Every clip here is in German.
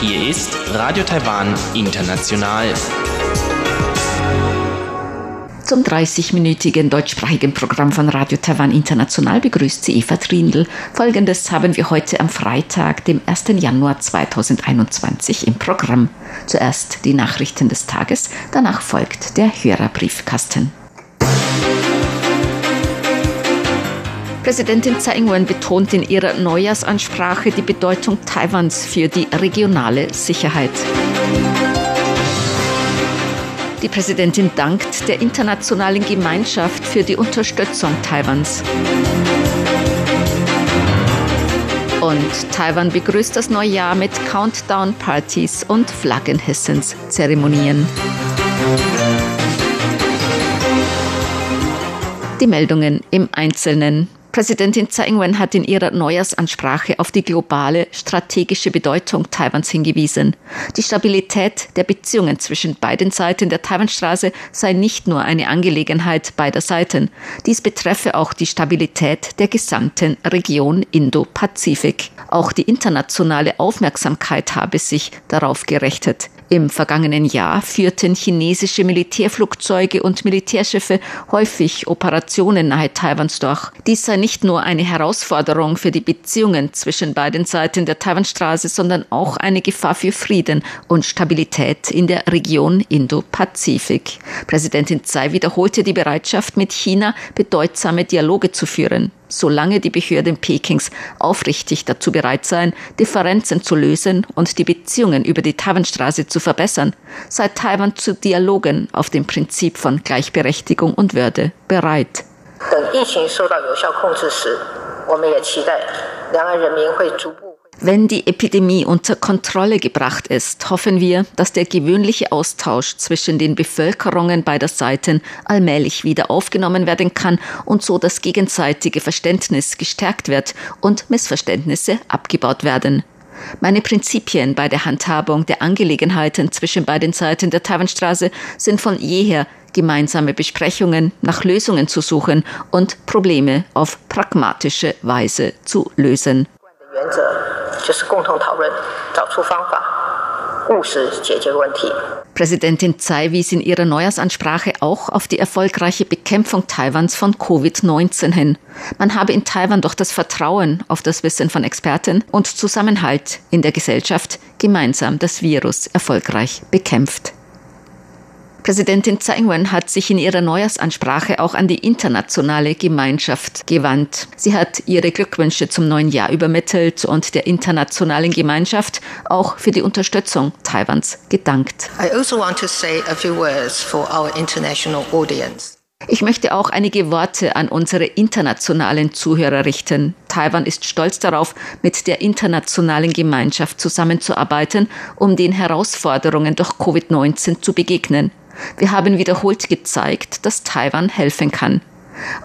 Hier ist Radio Taiwan International. Zum 30-minütigen deutschsprachigen Programm von Radio Taiwan International begrüßt sie Eva Trindl. Folgendes haben wir heute am Freitag, dem 1. Januar 2021 im Programm. Zuerst die Nachrichten des Tages, danach folgt der Hörerbriefkasten. Präsidentin Tsai Ing-wen betont in ihrer Neujahrsansprache die Bedeutung Taiwans für die regionale Sicherheit. Die Präsidentin dankt der internationalen Gemeinschaft für die Unterstützung Taiwans. Und Taiwan begrüßt das neue Jahr mit Countdown-Partys und Flaggenhissens-Zeremonien. Die Meldungen im Einzelnen. Präsidentin Tsai Ing-wen hat in ihrer Neujahrsansprache auf die globale strategische Bedeutung Taiwans hingewiesen. Die Stabilität der Beziehungen zwischen beiden Seiten der Taiwanstraße sei nicht nur eine Angelegenheit beider Seiten. Dies betreffe auch die Stabilität der gesamten Region Indo-Pazifik. Auch die internationale Aufmerksamkeit habe sich darauf gerechnet. Im vergangenen Jahr führten chinesische Militärflugzeuge und Militärschiffe häufig Operationen nahe Taiwans durch. Dies sei nicht nur eine Herausforderung für die Beziehungen zwischen beiden Seiten der Taiwanstraße, sondern auch eine Gefahr für Frieden und Stabilität in der Region Indo-Pazifik. Präsidentin Tsai wiederholte die Bereitschaft, mit China bedeutsame Dialoge zu führen solange die Behörden Pekings aufrichtig dazu bereit seien, Differenzen zu lösen und die Beziehungen über die Taiwanstraße zu verbessern, sei Taiwan zu Dialogen auf dem Prinzip von Gleichberechtigung und Würde bereit. 等疫情受到有效控制时，我们也期待两岸人民会逐步。wenn die Epidemie unter Kontrolle gebracht ist, hoffen wir, dass der gewöhnliche Austausch zwischen den Bevölkerungen beider Seiten allmählich wieder aufgenommen werden kann und so das gegenseitige Verständnis gestärkt wird und Missverständnisse abgebaut werden. Meine Prinzipien bei der Handhabung der Angelegenheiten zwischen beiden Seiten der Taiwanstraße sind von jeher gemeinsame Besprechungen nach Lösungen zu suchen und Probleme auf pragmatische Weise zu lösen. Präsidentin Tsai wies in ihrer Neujahrsansprache auch auf die erfolgreiche Bekämpfung Taiwans von Covid-19 hin. Man habe in Taiwan doch das Vertrauen auf das Wissen von Experten und Zusammenhalt in der Gesellschaft gemeinsam das Virus erfolgreich bekämpft. Präsidentin Tsai Ing-wen hat sich in ihrer Neujahrsansprache auch an die internationale Gemeinschaft gewandt. Sie hat ihre Glückwünsche zum neuen Jahr übermittelt und der internationalen Gemeinschaft auch für die Unterstützung Taiwans gedankt. I also want to say a few words for our international audience. Ich möchte auch einige Worte an unsere internationalen Zuhörer richten. Taiwan ist stolz darauf, mit der internationalen Gemeinschaft zusammenzuarbeiten, um den Herausforderungen durch Covid-19 zu begegnen. Wir haben wiederholt gezeigt, dass Taiwan helfen kann.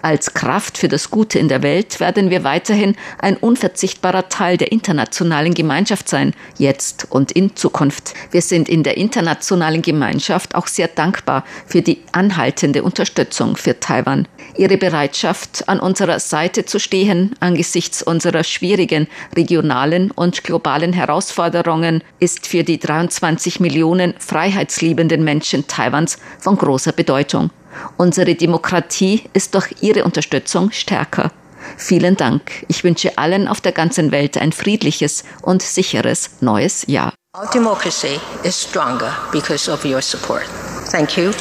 Als Kraft für das Gute in der Welt werden wir weiterhin ein unverzichtbarer Teil der internationalen Gemeinschaft sein, jetzt und in Zukunft. Wir sind in der internationalen Gemeinschaft auch sehr dankbar für die anhaltende Unterstützung für Taiwan. Ihre Bereitschaft, an unserer Seite zu stehen angesichts unserer schwierigen regionalen und globalen Herausforderungen ist für die 23 Millionen freiheitsliebenden Menschen Taiwans von großer Bedeutung. Unsere Demokratie ist durch Ihre Unterstützung stärker. Vielen Dank. Ich wünsche allen auf der ganzen Welt ein friedliches und sicheres neues Jahr. Our democracy is stronger because of your support. Thank you,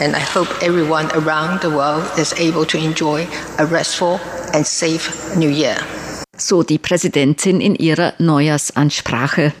and I hope everyone around the world is able to enjoy a restful and safe New Year. So die Präsidentin in ihrer Neujahrsansprache.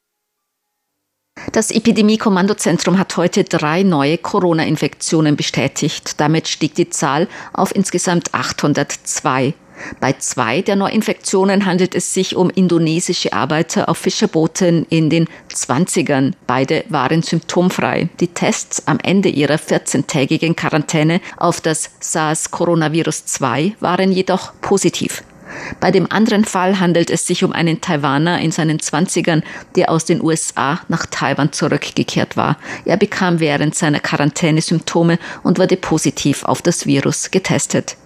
Das Epidemie-Kommandozentrum hat heute drei neue Corona-Infektionen bestätigt. Damit stieg die Zahl auf insgesamt 802. Bei zwei der Neuinfektionen handelt es sich um indonesische Arbeiter auf Fischerbooten in den 20ern. Beide waren symptomfrei. Die Tests am Ende ihrer 14-tägigen Quarantäne auf das SARS-Coronavirus 2 waren jedoch positiv. Bei dem anderen Fall handelt es sich um einen Taiwaner in seinen Zwanzigern, der aus den USA nach Taiwan zurückgekehrt war. Er bekam während seiner Quarantäne Symptome und wurde positiv auf das Virus getestet.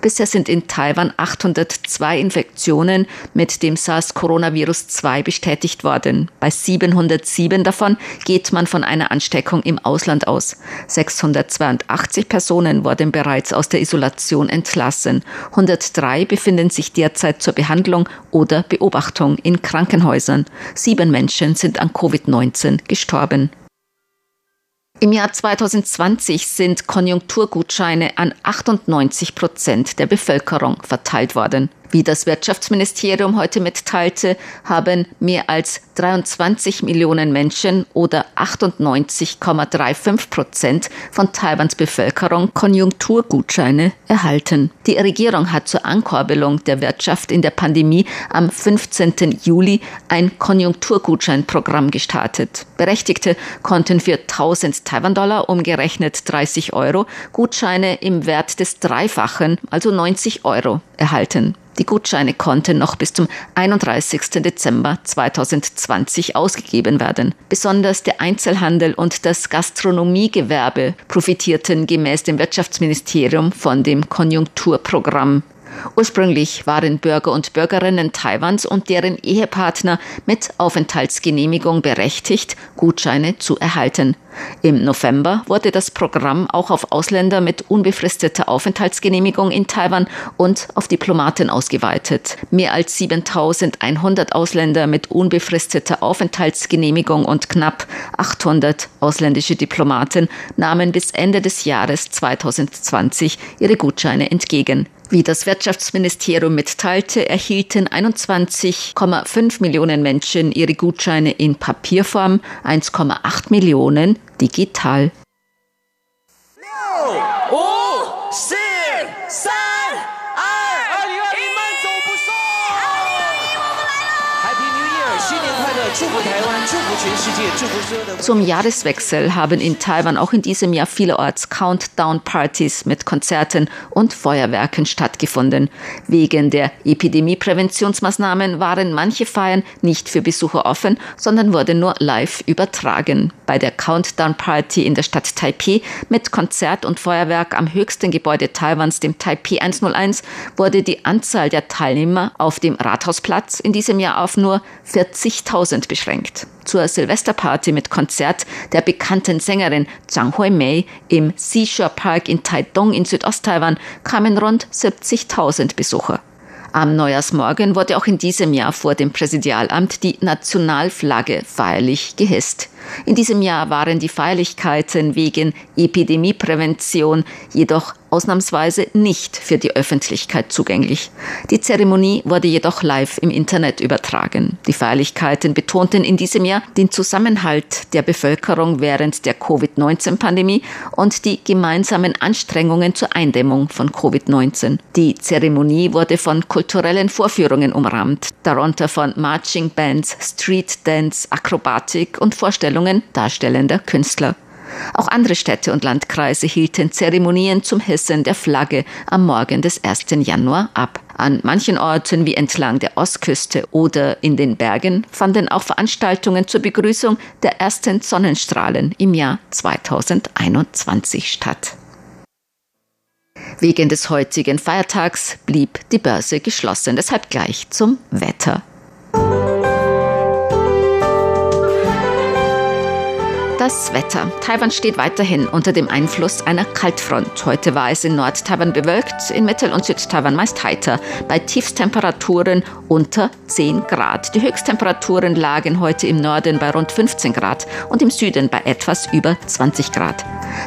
Bisher sind in Taiwan 802 Infektionen mit dem SARS-Coronavirus-2 bestätigt worden. Bei 707 davon geht man von einer Ansteckung im Ausland aus. 682 Personen wurden bereits aus der Isolation entlassen. 103 befinden sich derzeit zur Behandlung oder Beobachtung in Krankenhäusern. Sieben Menschen sind an Covid-19 gestorben. Im Jahr 2020 sind Konjunkturgutscheine an 98 Prozent der Bevölkerung verteilt worden. Wie das Wirtschaftsministerium heute mitteilte, haben mehr als 23 Millionen Menschen oder 98,35 Prozent von Taiwans Bevölkerung Konjunkturgutscheine erhalten. Die Regierung hat zur Ankurbelung der Wirtschaft in der Pandemie am 15. Juli ein Konjunkturgutscheinprogramm gestartet. Berechtigte konnten für 1000 Taiwan-Dollar umgerechnet 30 Euro Gutscheine im Wert des Dreifachen, also 90 Euro, erhalten. Die Gutscheine konnten noch bis zum 31. Dezember 2020 ausgegeben werden. Besonders der Einzelhandel und das Gastronomiegewerbe profitierten gemäß dem Wirtschaftsministerium von dem Konjunkturprogramm. Ursprünglich waren Bürger und Bürgerinnen Taiwans und deren Ehepartner mit Aufenthaltsgenehmigung berechtigt, Gutscheine zu erhalten. Im November wurde das Programm auch auf Ausländer mit unbefristeter Aufenthaltsgenehmigung in Taiwan und auf Diplomaten ausgeweitet. Mehr als 7100 Ausländer mit unbefristeter Aufenthaltsgenehmigung und knapp 800 ausländische Diplomaten nahmen bis Ende des Jahres 2020 ihre Gutscheine entgegen. Wie das Wirtschaftsministerium mitteilte, erhielten 21,5 Millionen Menschen ihre Gutscheine in Papierform, 1,8 Millionen digital. No. Oh, Zum Jahreswechsel haben in Taiwan auch in diesem Jahr vielerorts Countdown-Partys mit Konzerten und Feuerwerken stattgefunden. Wegen der Epidemiepräventionsmaßnahmen waren manche Feiern nicht für Besucher offen, sondern wurden nur live übertragen. Bei der Countdown-Party in der Stadt Taipei mit Konzert und Feuerwerk am höchsten Gebäude Taiwans, dem Taipei 101, wurde die Anzahl der Teilnehmer auf dem Rathausplatz in diesem Jahr auf nur 40.000 Prozent beschränkt. Zur Silvesterparty mit Konzert der bekannten Sängerin Zhang Hui-mei im Seashore Park in Taidong in Südosttaiwan kamen rund 70.000 Besucher. Am Neujahrsmorgen wurde auch in diesem Jahr vor dem Präsidialamt die Nationalflagge feierlich gehisst. In diesem Jahr waren die Feierlichkeiten wegen Epidemieprävention jedoch ausnahmsweise nicht für die Öffentlichkeit zugänglich. Die Zeremonie wurde jedoch live im Internet übertragen. Die Feierlichkeiten betonten in diesem Jahr den Zusammenhalt der Bevölkerung während der Covid-19-Pandemie und die gemeinsamen Anstrengungen zur Eindämmung von Covid-19. Die Zeremonie wurde von kulturellen Vorführungen umrahmt, darunter von Marching Bands, Street Dance, Akrobatik und Vorstellungen darstellender Künstler. Auch andere Städte und Landkreise hielten Zeremonien zum Hissen der Flagge am Morgen des 1. Januar ab. An manchen Orten wie entlang der Ostküste oder in den Bergen fanden auch Veranstaltungen zur Begrüßung der ersten Sonnenstrahlen im Jahr 2021 statt. Wegen des heutigen Feiertags blieb die Börse geschlossen. Deshalb gleich zum Wetter. Das Wetter. Taiwan steht weiterhin unter dem Einfluss einer Kaltfront. Heute war es in Nord-Taiwan bewölkt, in Mittel- und Süd-Taiwan meist heiter, bei Tiefstemperaturen unter 10 Grad. Die Höchsttemperaturen lagen heute im Norden bei rund 15 Grad und im Süden bei etwas über 20 Grad.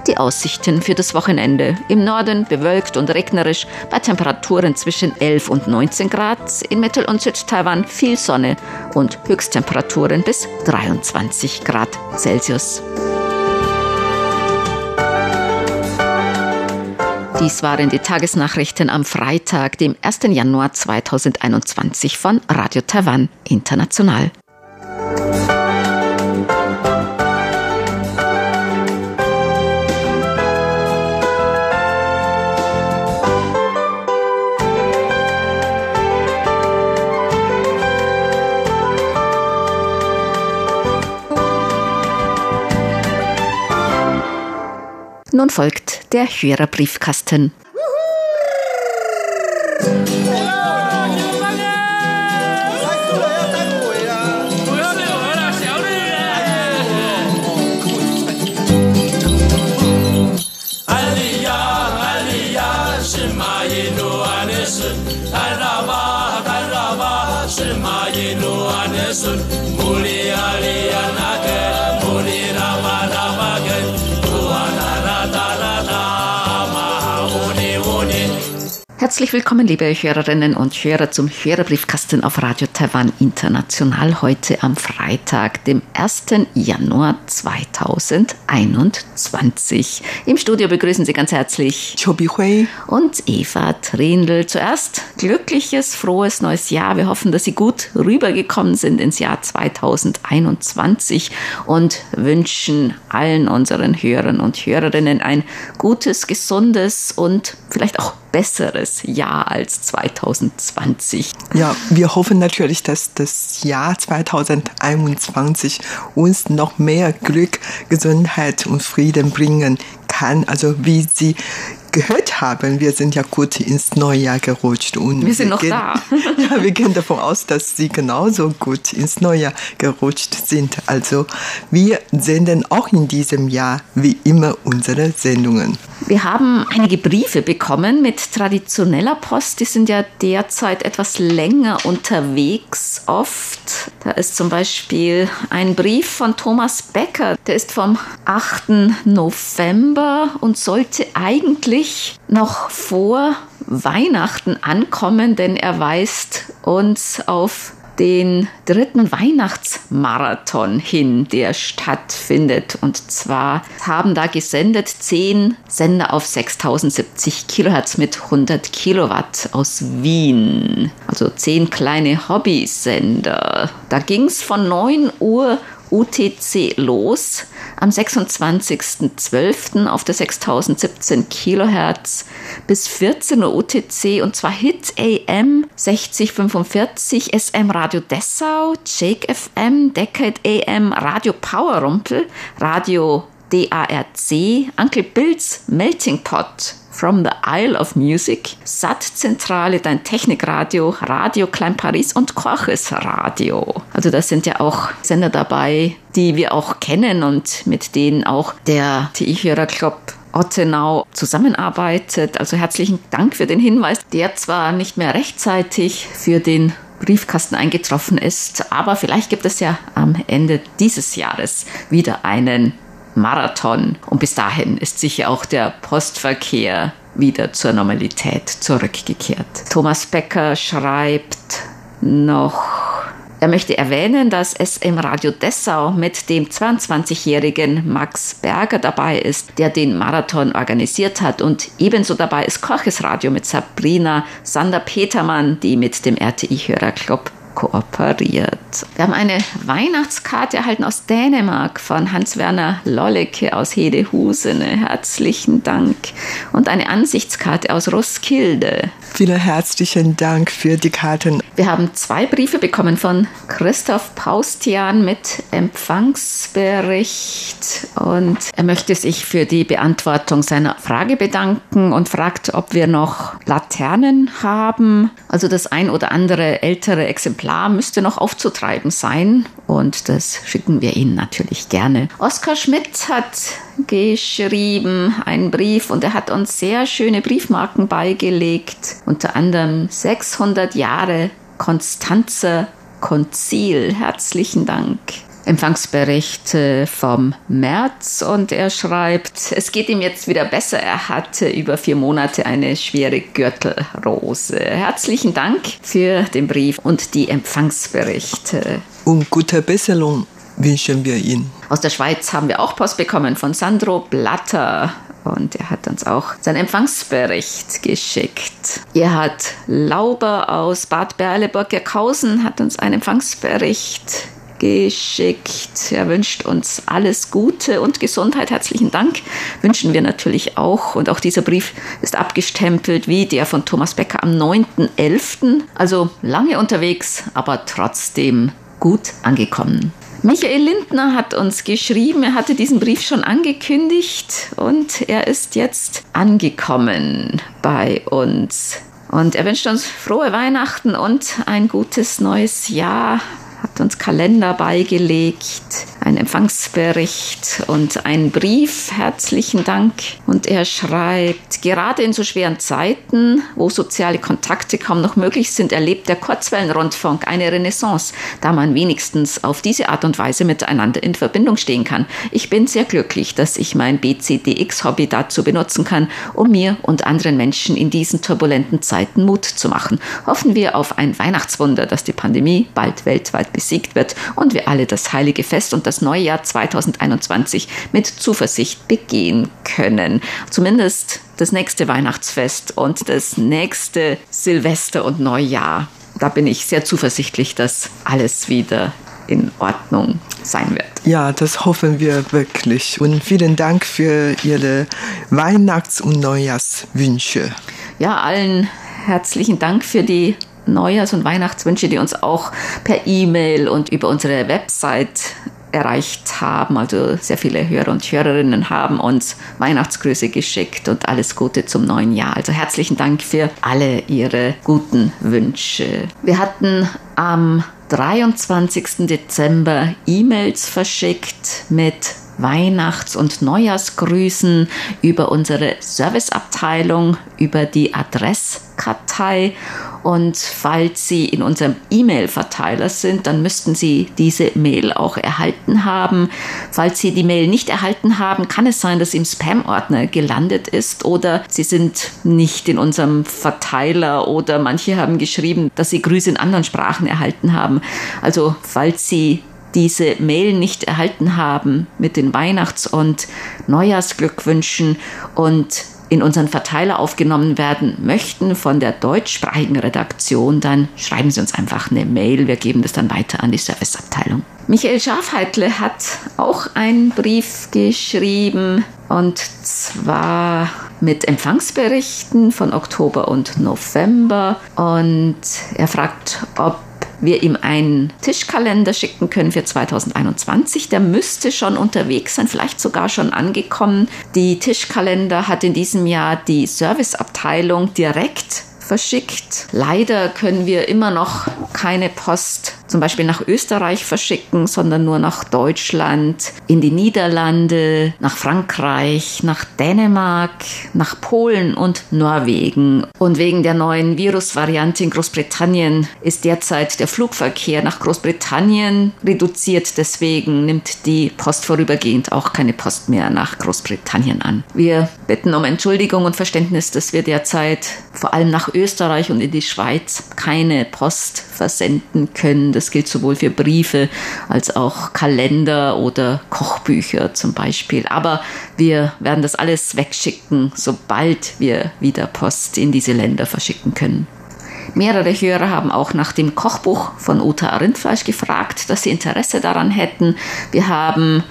Die Aussichten für das Wochenende. Im Norden bewölkt und regnerisch bei Temperaturen zwischen 11 und 19 Grad, in Mittel- und Süd-Taiwan viel Sonne und Höchsttemperaturen bis 23 Grad Celsius. Dies waren die Tagesnachrichten am Freitag, dem 1. Januar 2021 von Radio Taiwan International. Nun folgt der Hörerbriefkasten. Sun, Muli Ali Herzlich willkommen, liebe Hörerinnen und Hörer, zum Hörerbriefkasten auf Radio Taiwan International heute am Freitag, dem 1. Januar 2021. Im Studio begrüßen Sie ganz herzlich Chobi Hui und Eva Trindl. Zuerst glückliches, frohes neues Jahr. Wir hoffen, dass Sie gut rübergekommen sind ins Jahr 2021 und wünschen allen unseren Hörern und Hörerinnen ein gutes, gesundes und vielleicht auch besseres Jahr als 2020. Ja, wir hoffen natürlich, dass das Jahr 2021 uns noch mehr Glück, Gesundheit und Frieden bringen kann. Also wie Sie gehört haben, wir sind ja gut ins neue Jahr gerutscht. Und wir sind noch gehen, da. ja, wir gehen davon aus, dass Sie genauso gut ins neue Jahr gerutscht sind. Also wir senden auch in diesem Jahr wie immer unsere Sendungen. Wir haben einige Briefe bekommen mit traditioneller Post. Die sind ja derzeit etwas länger unterwegs oft. Da ist zum Beispiel ein Brief von Thomas Becker. Der ist vom 8. November und sollte eigentlich eigentlich noch vor Weihnachten ankommen, denn er weist uns auf den dritten Weihnachtsmarathon hin, der stattfindet. Und zwar haben da gesendet zehn Sender auf 6070 Kilohertz mit 100 Kilowatt aus Wien. Also zehn kleine Hobbysender. Da ging es von 9 Uhr UTC los am 26.12. auf der 6017 Kilohertz bis 14 Uhr UTC und zwar Hit AM 6045, SM Radio Dessau, Jake FM, Decade AM, Radio Power Rumpel, Radio DARC, Uncle Bills Melting Pot, From the Isle of Music, SAT-Zentrale, dein Technikradio, Radio Klein Paris und Korches Radio. Also das sind ja auch Sender dabei, die wir auch kennen und mit denen auch der TI-Hörerclub Ottenau zusammenarbeitet. Also herzlichen Dank für den Hinweis, der zwar nicht mehr rechtzeitig für den Briefkasten eingetroffen ist, aber vielleicht gibt es ja am Ende dieses Jahres wieder einen Marathon. Und bis dahin ist sicher auch der Postverkehr wieder zur Normalität zurückgekehrt. Thomas Becker schreibt noch, er möchte erwähnen, dass es im Radio Dessau mit dem 22-jährigen Max Berger dabei ist, der den Marathon organisiert hat. Und ebenso dabei ist Korches Radio mit Sabrina Sander-Petermann, die mit dem RTI-Hörerclub kooperiert. Wir haben eine Weihnachtskarte erhalten aus Dänemark von Hans-Werner Lollecke aus Hedehusene. Herzlichen Dank. Und eine Ansichtskarte aus Roskilde. Vielen herzlichen Dank für die Karten. Wir haben zwei Briefe bekommen von Christoph Paustian mit Empfangsbericht und er möchte sich für die Beantwortung seiner Frage bedanken und fragt, ob wir noch Laternen haben. Also das ein oder andere ältere Exemplar müsste noch aufzutreiben sein und das schicken wir Ihnen natürlich gerne. Oskar Schmidt hat geschrieben, einen Brief und er hat uns sehr schöne Briefmarken beigelegt, unter anderem 600 Jahre Konstanzer Konzil. Herzlichen Dank. Empfangsbericht vom März und er schreibt, es geht ihm jetzt wieder besser. Er hatte über vier Monate eine schwere Gürtelrose. Herzlichen Dank für den Brief und die Empfangsberichte. Und gute Besserung wünschen wir Ihnen. Aus der Schweiz haben wir auch Post bekommen von Sandro Blatter. Und er hat uns auch seinen Empfangsbericht geschickt. Er hat Lauber aus Bad Berleburg-Gerkhausen, hat uns einen Empfangsbericht geschickt. Er wünscht uns alles Gute und Gesundheit. Herzlichen Dank. Wünschen wir natürlich auch. Und auch dieser Brief ist abgestempelt wie der von Thomas Becker am 9.11. Also lange unterwegs, aber trotzdem gut angekommen. Michael Lindner hat uns geschrieben, er hatte diesen Brief schon angekündigt und er ist jetzt angekommen bei uns. Und er wünscht uns frohe Weihnachten und ein gutes neues Jahr hat uns Kalender beigelegt, ein Empfangsbericht und einen Brief. Herzlichen Dank. Und er schreibt, gerade in so schweren Zeiten, wo soziale Kontakte kaum noch möglich sind, erlebt der Kurzwellenrundfunk eine Renaissance, da man wenigstens auf diese Art und Weise miteinander in Verbindung stehen kann. Ich bin sehr glücklich, dass ich mein BCDX-Hobby dazu benutzen kann, um mir und anderen Menschen in diesen turbulenten Zeiten Mut zu machen. Hoffen wir auf ein Weihnachtswunder, dass die Pandemie bald weltweit besiegt wird und wir alle das heilige Fest und das neue Jahr 2021 mit Zuversicht begehen können. Zumindest das nächste Weihnachtsfest und das nächste Silvester und Neujahr. Da bin ich sehr zuversichtlich, dass alles wieder in Ordnung sein wird. Ja, das hoffen wir wirklich. Und vielen Dank für Ihre Weihnachts- und Neujahrswünsche. Ja, allen herzlichen Dank für die Neujahrs- und Weihnachtswünsche, die uns auch per E-Mail und über unsere Website erreicht haben. Also sehr viele Hörer und Hörerinnen haben uns Weihnachtsgrüße geschickt und alles Gute zum neuen Jahr. Also herzlichen Dank für alle Ihre guten Wünsche. Wir hatten am 23. Dezember E-Mails verschickt mit Weihnachts- und Neujahrsgrüßen über unsere Serviceabteilung, über die Adresskartei. Und falls Sie in unserem E-Mail-Verteiler sind, dann müssten Sie diese Mail auch erhalten haben. Falls Sie die Mail nicht erhalten haben, kann es sein, dass sie im Spam-Ordner gelandet ist oder Sie sind nicht in unserem Verteiler oder manche haben geschrieben, dass Sie Grüße in anderen Sprachen erhalten haben. Also falls Sie diese Mail nicht erhalten haben mit den Weihnachts- und Neujahrsglückwünschen und in unseren Verteiler aufgenommen werden möchten von der deutschsprachigen Redaktion, dann schreiben Sie uns einfach eine Mail. Wir geben das dann weiter an die Serviceabteilung. Michael Schafheitle hat auch einen Brief geschrieben und zwar mit Empfangsberichten von Oktober und November und er fragt, ob wir ihm einen Tischkalender schicken können für 2021. Der müsste schon unterwegs sein, vielleicht sogar schon angekommen. Die Tischkalender hat in diesem Jahr die Serviceabteilung direkt verschickt. Leider können wir immer noch keine Post zum Beispiel nach Österreich verschicken, sondern nur nach Deutschland, in die Niederlande, nach Frankreich, nach Dänemark, nach Polen und Norwegen. Und wegen der neuen Virusvariante in Großbritannien ist derzeit der Flugverkehr nach Großbritannien reduziert. Deswegen nimmt die Post vorübergehend auch keine Post mehr nach Großbritannien an. Wir bitten um Entschuldigung und Verständnis, dass wir derzeit vor allem nach Österreich und in die Schweiz keine Post versenden können. Das gilt sowohl für Briefe als auch Kalender oder Kochbücher zum Beispiel. Aber wir werden das alles wegschicken, sobald wir wieder Post in diese Länder verschicken können. Mehrere Hörer haben auch nach dem Kochbuch von Uta Rindfleisch gefragt, dass sie Interesse daran hätten. Wir haben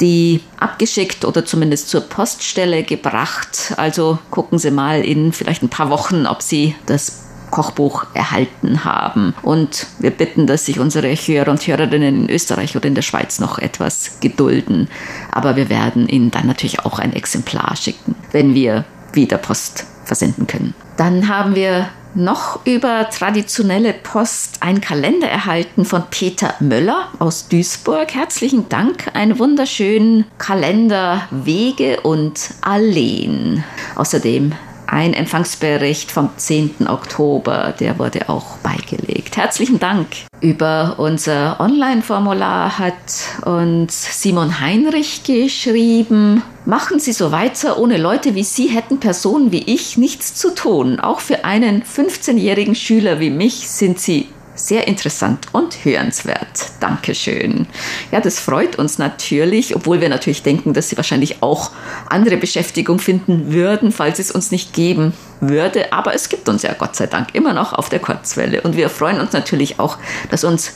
die abgeschickt oder zumindest zur Poststelle gebracht. Also gucken Sie mal in vielleicht ein paar Wochen, ob Sie das Kochbuch erhalten haben. Und wir bitten, dass sich unsere Hörer und Hörerinnen in Österreich oder in der Schweiz noch etwas gedulden. Aber wir werden Ihnen dann natürlich auch ein Exemplar schicken, wenn wir wieder Post versenden können. Dann haben wir noch über traditionelle Post einen Kalender erhalten von Peter Möller aus Duisburg. Herzlichen Dank. Einen wunderschönen Kalender Wege und Alleen. Außerdem ein Empfangsbericht vom 10. Oktober, der wurde auch beigelegt. Herzlichen Dank. Über unser Online-Formular hat uns Simon Heinrich geschrieben. Machen Sie so weiter, ohne Leute wie Sie hätten Personen wie ich nichts zu tun. Auch für einen 15-jährigen Schüler wie mich sind Sie sehr interessant und hörenswert. Dankeschön. Ja, das freut uns natürlich, obwohl wir natürlich denken, dass Sie wahrscheinlich auch andere Beschäftigung finden würden, falls es uns nicht geben würde. Aber es gibt uns ja Gott sei Dank immer noch auf der Kurzwelle. Und wir freuen uns natürlich auch, dass uns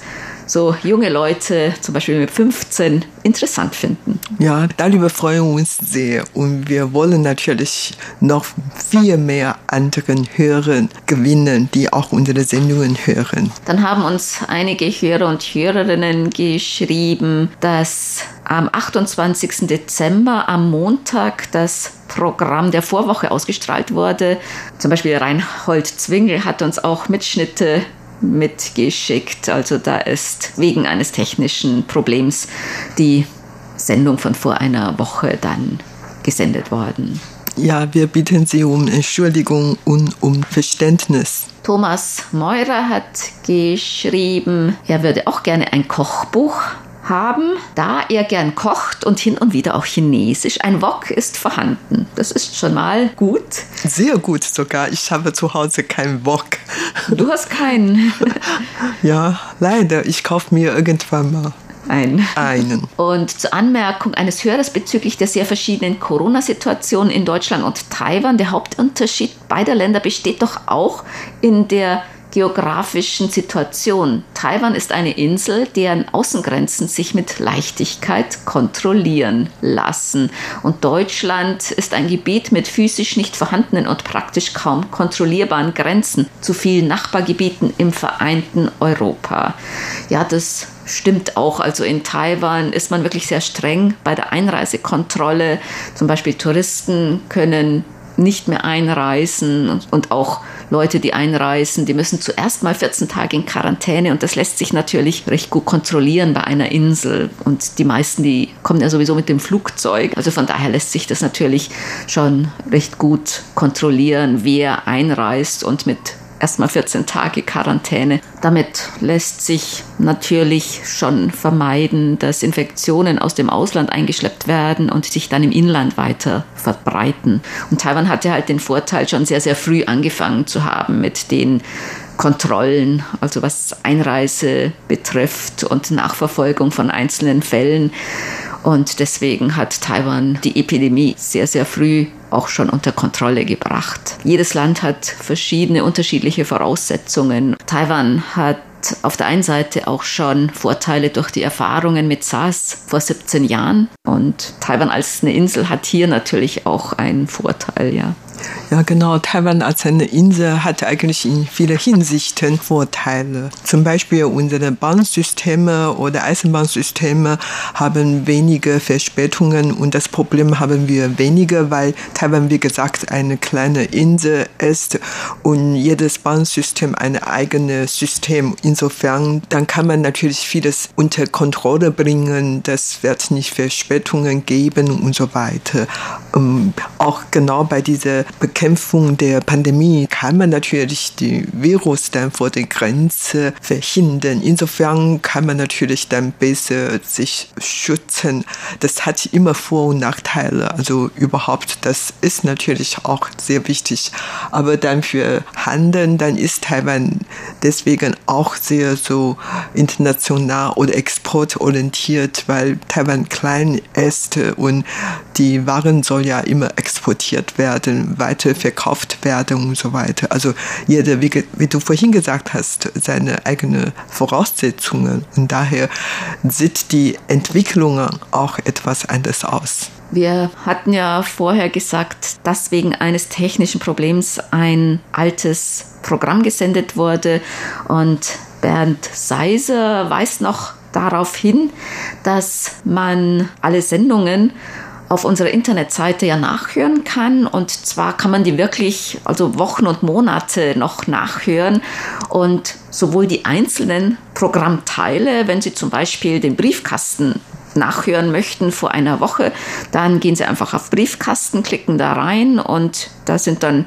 so junge Leute, zum Beispiel mit 15, interessant finden. Ja, darüber freuen wir uns sehr und wir wollen natürlich noch viel mehr anderen Hörer gewinnen, die auch unsere Sendungen hören. Dann haben uns einige Hörer und Hörerinnen geschrieben, dass am 28. Dezember am Montag das Programm der Vorwoche ausgestrahlt wurde. Zum Beispiel Reinhold Zwingel hat uns auch Mitschnitte mitgeschickt. Also da ist wegen eines technischen Problems die Sendung von vor einer Woche dann gesendet worden. Ja, wir bitten Sie um Entschuldigung und um Verständnis. Thomas Meurer hat geschrieben, er würde auch gerne ein Kochbuch haben, da er gern kocht und hin und wieder auch Chinesisch. Ein Wok ist vorhanden. Das ist schon mal gut. Sehr gut sogar. Ich habe zu Hause keinen Wok. Du hast keinen. ja, leider. Ich kaufe mir irgendwann mal ein. einen. Und zur Anmerkung eines Hörers bezüglich der sehr verschiedenen Corona-Situationen in Deutschland und Taiwan. Der Hauptunterschied beider Länder besteht doch auch in der geografischen Situation. Taiwan ist eine Insel, deren Außengrenzen sich mit Leichtigkeit kontrollieren lassen. Und Deutschland ist ein Gebiet mit physisch nicht vorhandenen und praktisch kaum kontrollierbaren Grenzen zu vielen Nachbargebieten im vereinten Europa. Ja, das stimmt auch. Also in Taiwan ist man wirklich sehr streng bei der Einreisekontrolle. Zum Beispiel Touristen können nicht mehr einreisen und auch Leute, die einreisen, die müssen zuerst mal 14 Tage in Quarantäne und das lässt sich natürlich recht gut kontrollieren bei einer Insel und die meisten, die kommen ja sowieso mit dem Flugzeug. Also von daher lässt sich das natürlich schon recht gut kontrollieren, wer einreist und mit erstmal 14 Tage Quarantäne. Damit lässt sich natürlich schon vermeiden, dass Infektionen aus dem Ausland eingeschleppt werden und sich dann im Inland weiter verbreiten. Und Taiwan hatte halt den Vorteil, schon sehr, sehr früh angefangen zu haben mit den Kontrollen, also was Einreise betrifft und Nachverfolgung von einzelnen Fällen. Und deswegen hat Taiwan die Epidemie sehr, sehr früh auch schon unter Kontrolle gebracht. Jedes Land hat verschiedene unterschiedliche Voraussetzungen. Taiwan hat auf der einen Seite auch schon Vorteile durch die Erfahrungen mit SARS vor 17 Jahren. Und Taiwan als eine Insel hat hier natürlich auch einen Vorteil, ja. Ja, genau. Taiwan als eine Insel hat eigentlich in vielen Hinsichten Vorteile. Zum Beispiel unsere Bahnsysteme oder Eisenbahnsysteme haben wenige Verspätungen und das Problem haben wir weniger, weil Taiwan, wie gesagt, eine kleine Insel ist und jedes Bahnsystem ein eigenes System. Insofern, dann kann man natürlich vieles unter Kontrolle bringen. Das wird nicht Verspätungen geben und so weiter. Ähm, auch genau bei dieser Bekämpfung der Pandemie kann man natürlich die Virus dann vor der Grenze verhindern. Insofern kann man natürlich dann besser sich schützen. Das hat immer Vor- und Nachteile. Also überhaupt, das ist natürlich auch sehr wichtig. Aber dann für Handeln, dann ist Taiwan deswegen auch sehr so international oder exportorientiert, weil Taiwan klein ist und die Waren soll ja immer exportiert werden weiter verkauft werden und so weiter. Also jeder, wie, wie du vorhin gesagt hast, seine eigenen Voraussetzungen und daher sieht die Entwicklung auch etwas anders aus. Wir hatten ja vorher gesagt, dass wegen eines technischen Problems ein altes Programm gesendet wurde und Bernd Seiser weist noch darauf hin, dass man alle Sendungen auf unserer Internetseite ja nachhören kann. Und zwar kann man die wirklich, also Wochen und Monate noch nachhören. Und sowohl die einzelnen Programmteile, wenn Sie zum Beispiel den Briefkasten nachhören möchten vor einer Woche, dann gehen Sie einfach auf Briefkasten, klicken da rein und da sind dann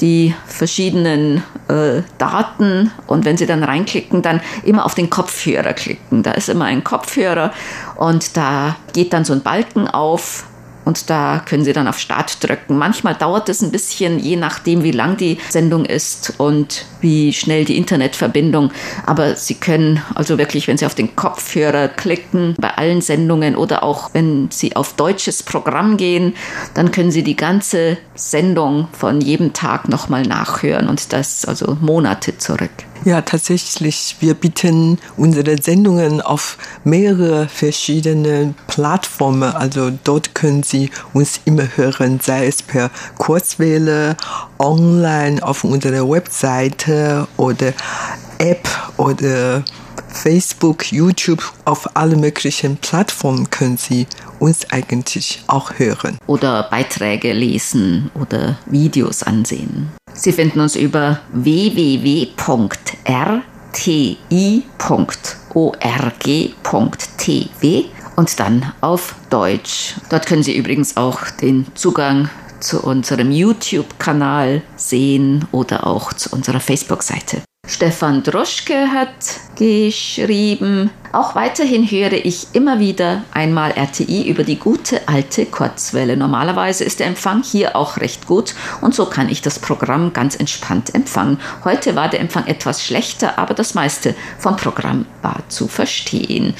die verschiedenen äh, Daten und wenn Sie dann reinklicken, dann immer auf den Kopfhörer klicken. Da ist immer ein Kopfhörer und da geht dann so ein Balken auf und da können Sie dann auf Start drücken. Manchmal dauert es ein bisschen, je nachdem, wie lang die Sendung ist und wie schnell die Internetverbindung. Aber Sie können also wirklich, wenn Sie auf den Kopfhörer klicken, bei allen Sendungen oder auch wenn Sie auf deutsches Programm gehen, dann können Sie die ganze Sendung von jedem Tag nochmal nachhören und das also Monate zurück. Ja, tatsächlich. Wir bieten unsere Sendungen auf mehrere verschiedene Plattformen. Also dort können Sie uns immer hören, sei es per Kurzwelle, online auf unserer Webseite oder App oder Facebook, YouTube, auf alle möglichen Plattformen können Sie uns eigentlich auch hören. Oder Beiträge lesen oder Videos ansehen. Sie finden uns über www.r und dann auf Deutsch. Dort können Sie übrigens auch den Zugang zu unserem YouTube-Kanal sehen oder auch zu unserer Facebook-Seite. Stefan Droschke hat geschrieben, auch weiterhin höre ich immer wieder einmal RTI über die gute alte Kurzwelle. Normalerweise ist der Empfang hier auch recht gut und so kann ich das Programm ganz entspannt empfangen. Heute war der Empfang etwas schlechter, aber das meiste vom Programm war zu verstehen.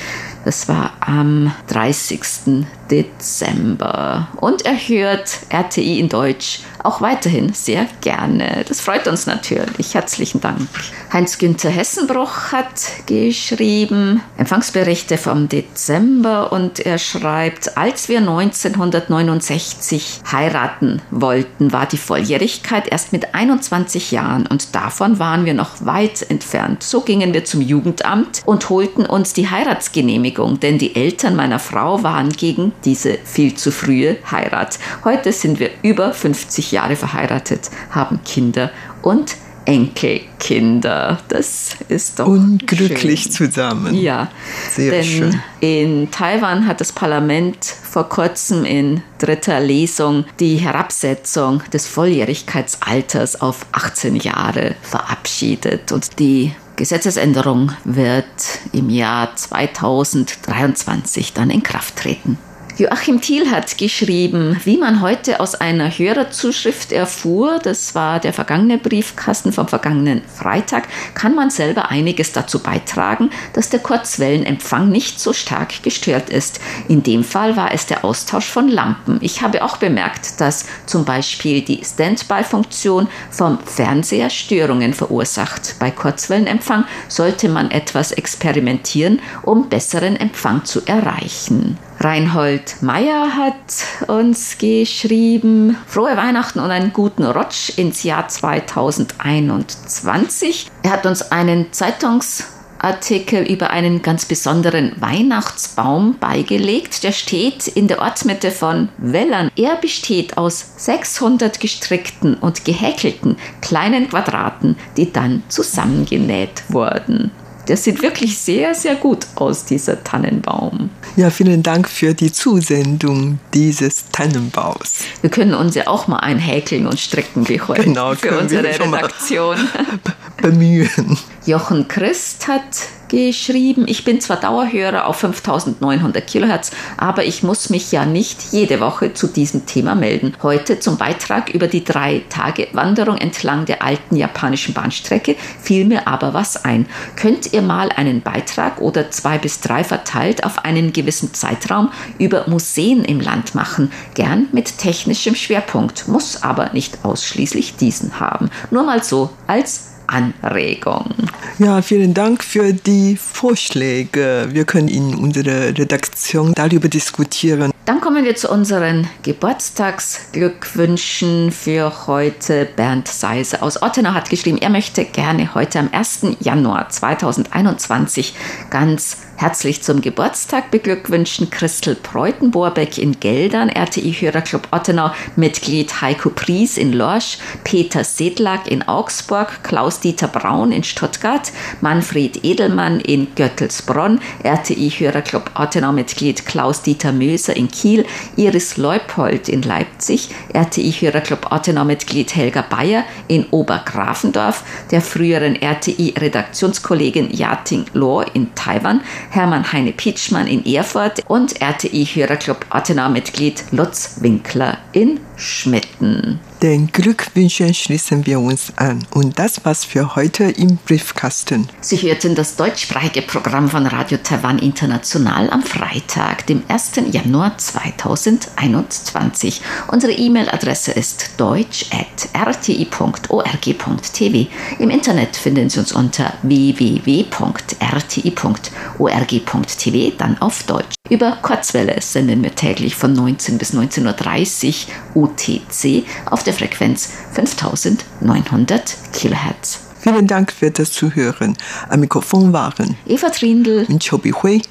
Das war am 30. Dezember. Und er hört RTI in Deutsch auch weiterhin sehr gerne. Das freut uns natürlich. Herzlichen Dank. Heinz-Günther Hessenbruch hat geschrieben Empfangsberichte vom Dezember und er schreibt, als wir 1969 heiraten wollten, war die Volljährigkeit erst mit 21 Jahren und davon waren wir noch weit entfernt. So gingen wir zum Jugendamt und holten uns die Heiratsgenehmigung Genehmigung, denn die Eltern meiner Frau waren gegen diese viel zu frühe Heirat. Heute sind wir über 50 Jahre verheiratet, haben Kinder und Enkelkinder. Das ist doch unglücklich schön. zusammen. Ja, sehr denn schön. In Taiwan hat das Parlament vor kurzem in dritter Lesung die Herabsetzung des Volljährigkeitsalters auf 18 Jahre verabschiedet und die Gesetzesänderung wird im Jahr 2023 dann in Kraft treten. Joachim Thiel hat geschrieben, wie man heute aus einer Hörerzuschrift erfuhr, das war der vergangene Briefkasten vom vergangenen Freitag, kann man selber einiges dazu beitragen, dass der Kurzwellenempfang nicht so stark gestört ist. In dem Fall war es der Austausch von Lampen. Ich habe auch bemerkt, dass zum Beispiel die Standby-Funktion vom Fernseher Störungen verursacht. Bei Kurzwellenempfang sollte man etwas experimentieren, um besseren Empfang zu erreichen. Reinhold Meyer hat uns geschrieben, frohe Weihnachten und einen guten Rutsch ins Jahr 2021. Er hat uns einen Zeitungsartikel über einen ganz besonderen Weihnachtsbaum beigelegt. Der steht in der Ortsmitte von Wellern. Er besteht aus 600 gestrickten und gehäkelten kleinen Quadraten, die dann zusammengenäht wurden. Der sieht wirklich sehr, sehr gut aus, dieser Tannenbaum. Ja, vielen Dank für die Zusendung dieses Tannenbaums. Wir können uns ja auch mal einhäkeln und stricken wie heute genau, für unsere Redaktion. Bemühen. Jochen Christ hat geschrieben, ich bin zwar Dauerhörer auf 5900 Kilohertz, aber ich muss mich ja nicht jede Woche zu diesem Thema melden. Heute zum Beitrag über die drei Tage Wanderung entlang der alten japanischen Bahnstrecke fiel mir aber was ein. Könnt ihr mal einen Beitrag oder zwei bis drei verteilt auf einen gewissen Zeitraum über Museen im Land machen? Gern mit technischem Schwerpunkt, muss aber nicht ausschließlich diesen haben. Nur mal so als Anregung. Ja, vielen Dank für die Vorschläge. Wir können in unserer Redaktion darüber diskutieren. Dann kommen wir zu unseren Geburtstagsglückwünschen für heute. Bernd Seise aus Ottenau hat geschrieben, er möchte gerne heute am 1. Januar 2021 ganz herzlich zum Geburtstag beglückwünschen Christel Preutenborbeck in Geldern, RTI-Hörerclub Ottenau, Mitglied Heiko Pries in Lorsch, Peter Sedlak in Augsburg, Klaus-Dieter Braun in Stuttgart, Manfred Edelmann in Göttelsbronn, RTI-Hörerclub Ottenau-Mitglied Klaus-Dieter Möser in Kiel, Iris Leupold in Leipzig, RTI-Hörerclub Ottenau-Mitglied Helga Bayer in Obergrafendorf, der früheren RTI-Redaktionskollegin Yating Lo in Taiwan, Hermann Heine Pitschmann in Erfurt und RTI-Hörerclub Ottenau-Mitglied Lutz Winkler in Schmitten. Den Glückwünschen schließen wir uns an. Und das war's für heute im Briefkasten. Sie hörten das deutschsprachige Programm von Radio Taiwan International am Freitag, dem 1. Januar 2021. Unsere E-Mail-Adresse ist deutsch.rti.org.tv. Im Internet finden Sie uns unter www.rti.org.tv, dann auf Deutsch. Über Kurzwelle senden wir täglich von 19 bis 19.30 Uhr UTC auf der Frequenz 5900 Kilohertz. Vielen Dank für das Zuhören. Am Mikrofon waren Eva Trindl und Chobi Hui.